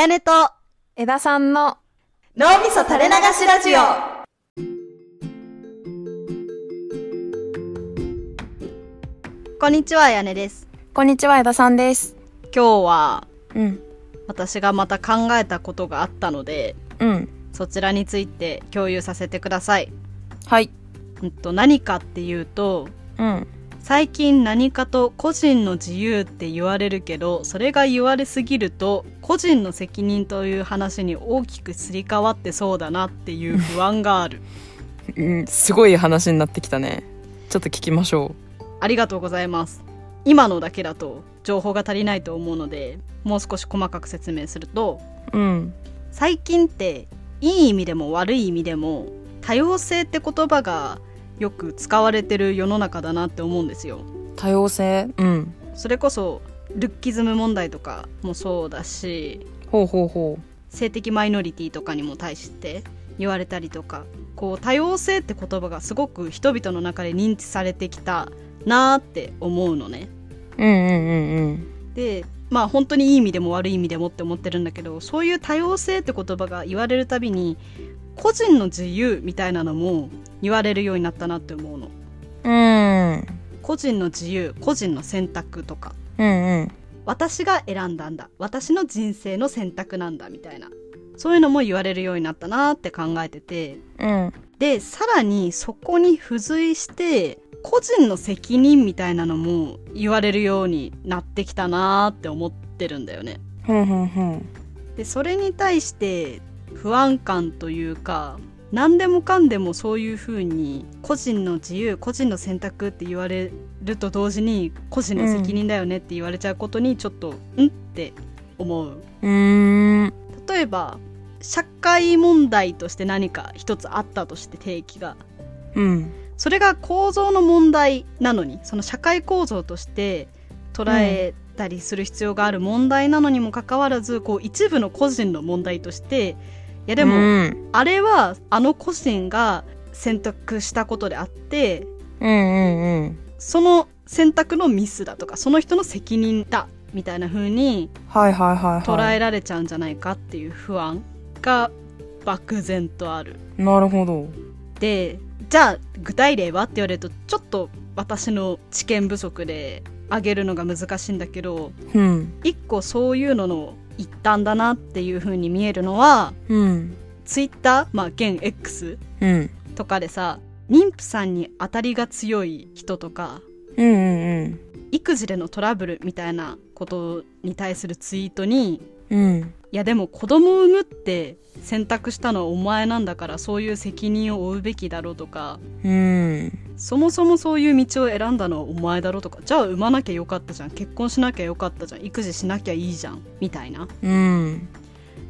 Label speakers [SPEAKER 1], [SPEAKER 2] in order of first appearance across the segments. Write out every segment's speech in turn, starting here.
[SPEAKER 1] やねと
[SPEAKER 2] 枝さんの
[SPEAKER 1] 脳みそ垂れ流しラジオ。こんにちは、あやねです。
[SPEAKER 2] こんにちは枝さんです。
[SPEAKER 1] 今日は
[SPEAKER 2] うん。
[SPEAKER 1] 私がまた考えたことがあったので、
[SPEAKER 2] うん。
[SPEAKER 1] そちらについて共有させてください。
[SPEAKER 2] はい。
[SPEAKER 1] うんと、何かっていうと、
[SPEAKER 2] うん
[SPEAKER 1] 最近何かと個人の自由って言われるけどそれが言われすぎると個人の責任という話に大きくすり替わってそうだなっていう不安がある。
[SPEAKER 2] うんすごい話になってきたね。ちょっと聞きましょ
[SPEAKER 1] ありがとうございます。今のだけだと情報が足りないと思うのでもう少し細かく説明すると
[SPEAKER 2] ううん。
[SPEAKER 1] 最近っていい意味でも悪い意味でも多様性って言葉がよく使われてる世の中だなって思うんですよ。
[SPEAKER 2] 多様性？うん。
[SPEAKER 1] それこそルッキズム問題とかもそうだし
[SPEAKER 2] ほうほうほ
[SPEAKER 1] 性的マイノリティとかにも対して言われたりとかこう多様性って言葉がすごく人々の中で認知されてきたなーって思うのね。
[SPEAKER 2] ううんうんうんうん。
[SPEAKER 1] でまあ本当にいい意味でも悪い意味でもって思ってるんだけどそういう多様性って言葉が言われるたびに個人の自由みたいなのも言われるようになったなって思うの。
[SPEAKER 2] うん。
[SPEAKER 1] 個人の自由個人の選択とか。
[SPEAKER 2] うんうん。
[SPEAKER 1] 私が選んだんだ。私の人生の選択なんだみたいな。そういうのも言われるようになったなって考えてて。
[SPEAKER 2] うん。
[SPEAKER 1] でさらにそこに付随して個人の責任みたいなのも言われるようになってきたなって思ってるんだよね。でそれに対して不安感というか何でもかんでもそういうふうに個人の自由個人の選択って言われると同時に個人の責任だよねって言われちゃうことにちょっと、ん？って思う。
[SPEAKER 2] うーん。
[SPEAKER 1] 例えば社会問題として何か一つあったとして定義が。
[SPEAKER 2] うん。
[SPEAKER 1] それが構造の問題なのにその社会構造として捉えたりする必要がある問題なのにもかかわらず、こう一部の個人の問題としていやでも、
[SPEAKER 2] うん。
[SPEAKER 1] あれはあの個人が選択したことであって
[SPEAKER 2] うんうんうん。
[SPEAKER 1] その選択のミスだとかその人の責任だみたいな風に捉えられちゃうんじゃないかっていう不安が漠然とある。
[SPEAKER 2] なるほど。
[SPEAKER 1] でじゃあ具体例はって言われるとちょっと私の知見不足で挙げるのが難しいんだけど
[SPEAKER 2] うん。
[SPEAKER 1] 一個そういうのの一端だなっていう風に見えるのは
[SPEAKER 2] うん。
[SPEAKER 1] ツイッターまあ現 X
[SPEAKER 2] うん。
[SPEAKER 1] とかでさ妊婦さんに当たりが強い人とか
[SPEAKER 2] うんうん。
[SPEAKER 1] 育児でのトラブルみたいなことに対するツイートに
[SPEAKER 2] うん。
[SPEAKER 1] いやでも子供を産むって選択したのはお前なんだからそういう責任を負うべきだろうとか。
[SPEAKER 2] うん。
[SPEAKER 1] そもそもそういう道を選んだのはお前だろとか。じゃあ産まなきゃよかったじゃん。結婚しなきゃよかったじゃん。育児しなきゃいいじゃん。みたいな。
[SPEAKER 2] うん。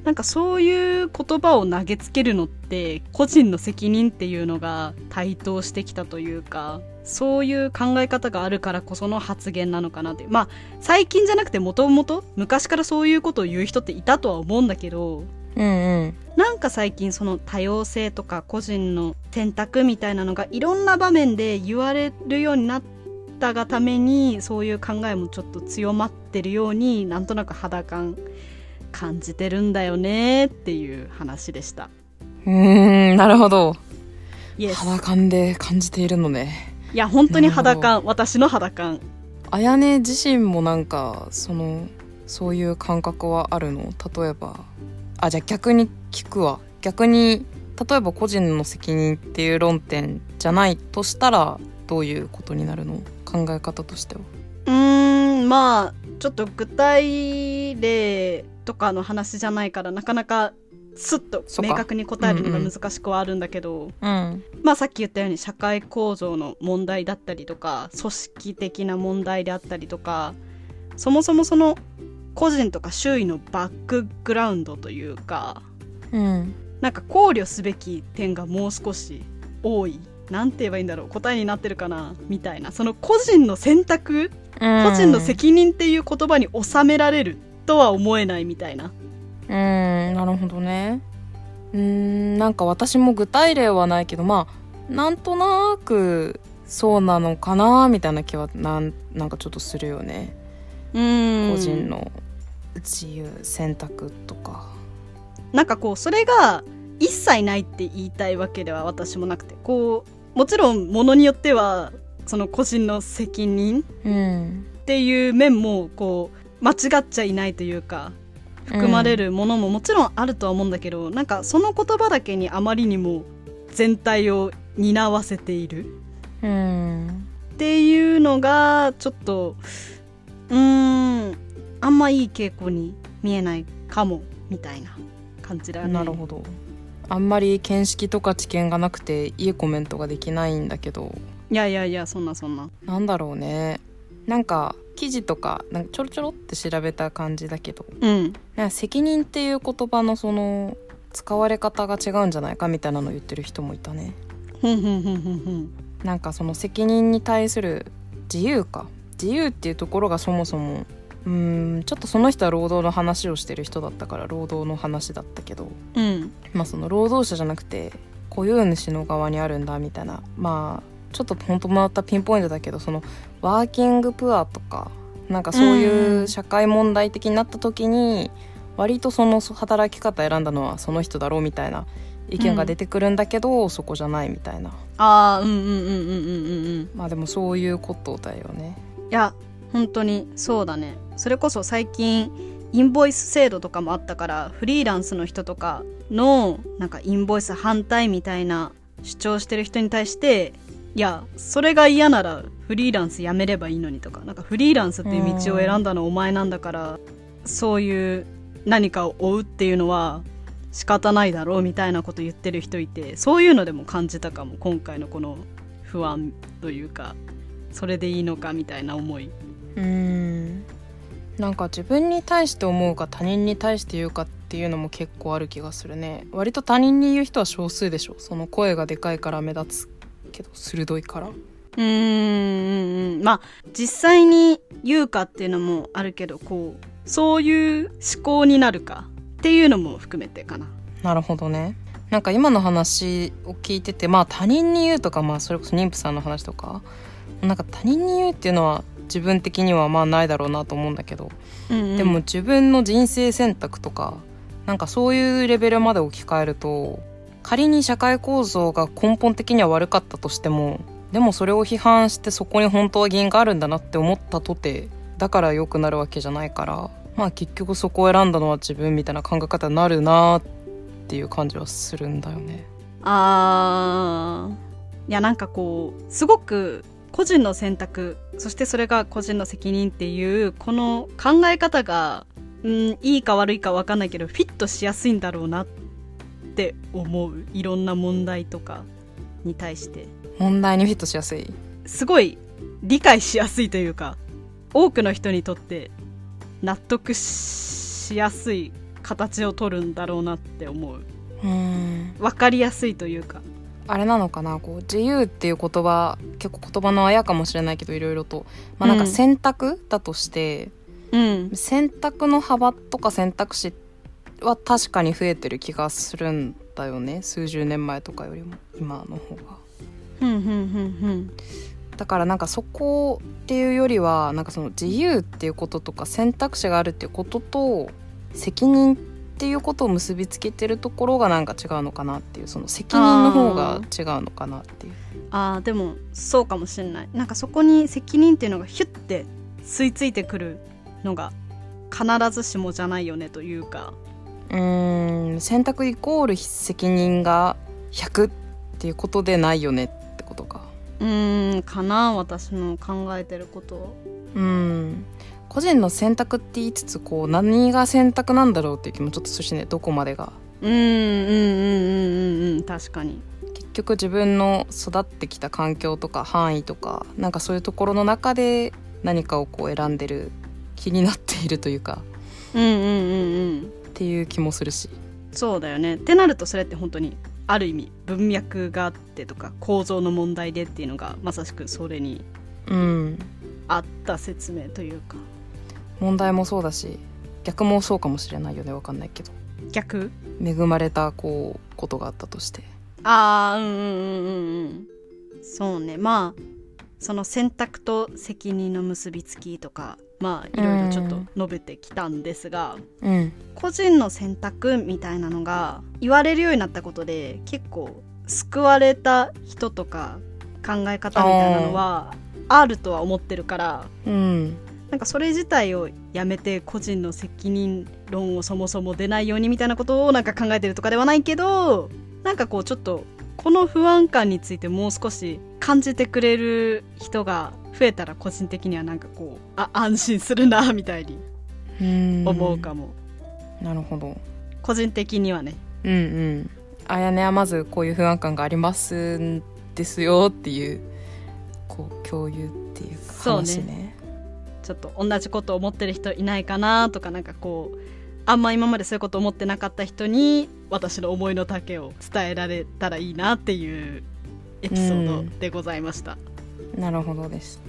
[SPEAKER 1] なんかそういう言葉を投げつけるのって個人の責任っていうのが台頭してきたというかそういう考え方があるからこその発言なのかなってまあ最近じゃなくてもともと昔からそういうことを言う人っていたとは思うんだけど
[SPEAKER 2] うんうん。
[SPEAKER 1] なんか最近その多様性とか個人の選択みたいなのがいろんな場面で言われるようになったがためにそういう考えもちょっと強まってるようになんとなく肌感感じてるんだよねっていう話でした。
[SPEAKER 2] うーんなるほど。肌感で感じているのね
[SPEAKER 1] いや本当に肌感私の肌感。
[SPEAKER 2] あやね自身もなんかそのそういう感覚はあるの？例えば。あじゃあ逆に聞くわ。逆に例えば個人の責任っていう論点じゃないとしたらどういうことになるの？考え方としては。
[SPEAKER 1] うーんまあちょっと具体例とかの話じゃないからなかなかスッと
[SPEAKER 2] そっか。
[SPEAKER 1] 明確に答えるのが難しくはあるんだけど、
[SPEAKER 2] うん。
[SPEAKER 1] まあさっき言ったように社会構造の問題だったりとか組織的な問題であったりとかそもそもその個人とか周囲のバックグラウンドというか
[SPEAKER 2] うん。
[SPEAKER 1] なんか考慮すべき点がもう少し多い。なんて言えばいいんだろう。答えになってるかなみたいな。その個人の選択個人の責任っていう言葉に収められるとは思えないみたいな
[SPEAKER 2] うーんなるほどね。うーんなんか私も具体例はないけどまあなんとなくそうなのかなみたいな気はなんなんかちょっとするよね。
[SPEAKER 1] うん。
[SPEAKER 2] 個人の自由選択とか。
[SPEAKER 1] なんかこうそれが一切ないって言いたいわけでは私もなくてこうもちろんものによってはその個人の責任
[SPEAKER 2] うん。
[SPEAKER 1] っていう面もこう間違っちゃいないというか含まれるものももちろんあるとは思うんだけど、なんかその言葉だけにあまりにも全体を担わせている。
[SPEAKER 2] うん。
[SPEAKER 1] っていうのがちょっとうーんあんまいい傾向に見えないかもみたいな感じだよね。
[SPEAKER 2] なるほど。あんまり見識とか知見がなくていいコメントができないんだけど。
[SPEAKER 1] いやいやいやそんなそんな。
[SPEAKER 2] なんだろうねなんか記事とかなんかちょろちょろって調べた感じだけど
[SPEAKER 1] うん。
[SPEAKER 2] なんか責任っていう言葉のその使われ方が違うんじゃないかみたいなのを言ってる人もいたね。なんかその責任に対する自由か。自由っていうところがそもそもうーんちょっとその人は労働の話をしてる人だったから労働の話だったけど
[SPEAKER 1] うん。
[SPEAKER 2] まあその労働者じゃなくて雇用主の側にあるんだみたいなまあちょっと本当またピンポイントだけどそのワーキングプアとかなんかそういう社会問題的になった時に割とその働き方選んだのはその人だろうみたいな意見が出てくるんだけど、そこじゃないみたいな。
[SPEAKER 1] ああうんうんうんうんうんうんうん。
[SPEAKER 2] まあでもそういうことだよね。
[SPEAKER 1] いや本当にそうだね。それこそ最近インボイス制度とかもあったからフリーランスの人とかのなんかインボイス反対みたいな主張してる人に対していやそれが嫌ならフリーランスやめればいいのにとか。なんかフリーランスっていう道を選んだのお前なんだからそういう何かを追うっていうのは仕方ないだろうみたいなこと言ってる人いてそういうのでも感じたかも今回のこの不安というか。それでいいのかみたいな思い。う
[SPEAKER 2] ん。なんか自分に対して思うか他人に対して言うかっていうのも結構ある気がするね。割と他人に言う人は少数でしょ。その声がでかいから目立つけど鋭いから。
[SPEAKER 1] うーん。まあ実際に言うかっていうのもあるけどこうそういう思考になるかっていうのも含めてかな。
[SPEAKER 2] なるほどね。なんか今の話を聞いててまあ他人に言うとかまあそれこそ妊婦さんの話とか。なんか他人に言うっていうのは自分的にはまあないだろうなと思うんだけど、
[SPEAKER 1] うんうん。
[SPEAKER 2] でも自分の人生選択とかなんかそういうレベルまで置き換えると仮に社会構造が根本的には悪かったとしてもでもそれを批判してそこに本当は原因があるんだなって思ったとてだから良くなるわけじゃないからまあ結局そこを選んだのは自分みたいな考え方になるなっていう感じはするんだよね。
[SPEAKER 1] あーいやなんかこうすごく個人の選択そしてそれが個人の責任っていうこの考え方がうんいいか悪いか分かんないけどフィットしやすいんだろうなって思ういろんな問題とかに対して。
[SPEAKER 2] 問題にフィットしやすい。
[SPEAKER 1] すごい理解しやすいというか多くの人にとって納得しやすい形を取るんだろうなって思う。
[SPEAKER 2] うん。
[SPEAKER 1] 分かりやすいというか。
[SPEAKER 2] あれなのかな？こう自由っていう言葉結構言葉のあやかもしれないけどいろいろと。まあなんか
[SPEAKER 1] うん。
[SPEAKER 2] 選択だとして、
[SPEAKER 1] うん。
[SPEAKER 2] 選択の幅とか選択肢は確かに増えてる気がするんだよね。数十年前とかよりも今の方が。だからなんかそこっていうよりはなんかその自由っていうこととか選択肢があるっていうことと責任っていうことを結びつけてるところがなんか違うのかなっていうその責任の方が違うのかなっていう。
[SPEAKER 1] あーでもそうかもしれない。なんかそこに責任っていうのがヒュッて吸い付いてくるのが必ずしもじゃないよねというか
[SPEAKER 2] うーん選択イコール責任が100っていうことでないよねってことか。
[SPEAKER 1] うーんかな私の考えてること。は
[SPEAKER 2] うん。個人の選択って言いつつこう何が選択なんだろうっていう気もちょっとするしねどこまでが。
[SPEAKER 1] うんうんうんうんうんうん確かに
[SPEAKER 2] 結局自分の育ってきた環境とか範囲とかなんかそういうところの中で何かをこう選んでる気になっているというか
[SPEAKER 1] うんうんうんうん
[SPEAKER 2] っていう気もするし。
[SPEAKER 1] そうだよね。ってなるとそれって本当にある意味文脈があってとか構造の問題でっていうのがまさしくそれに
[SPEAKER 2] うん。
[SPEAKER 1] あった説明というか。
[SPEAKER 2] 問題もそうだし逆もそうかもしれないよねわかんないけど。
[SPEAKER 1] 逆？
[SPEAKER 2] 恵まれたこうことがあったとして。
[SPEAKER 1] ああうんうんうんうんうん。そうね。まあその選択と責任の結びつきとかまあいろいろちょっと述べてきたんですが、
[SPEAKER 2] うん。
[SPEAKER 1] 個人の選択みたいなのが言われるようになったことで結構救われた人とか考え方みたいなのはあるとは思ってるから
[SPEAKER 2] うん。
[SPEAKER 1] なんかそれ自体をやめて個人の責任論をそもそも出ないようにみたいなことをなんか考えてるとかではないけどなんかこうちょっとこの不安感についてもう少し感じてくれる人が増えたら個人的にはなんかこうあ安心するなみたいに
[SPEAKER 2] うん。
[SPEAKER 1] 思うかも、
[SPEAKER 2] なるほど。
[SPEAKER 1] 個人的にはね。
[SPEAKER 2] うんうん。あやねはまずこういう不安感がありますんですよっていうこう共有っていうか
[SPEAKER 1] そうね。
[SPEAKER 2] 話ね
[SPEAKER 1] ちょっと同じことを思ってる人いないかなとかなんかこうあんま今までそういうこと思ってなかった人に私の思いの丈を伝えられたらいいなっていうエピソードでございました。
[SPEAKER 2] なるほどです。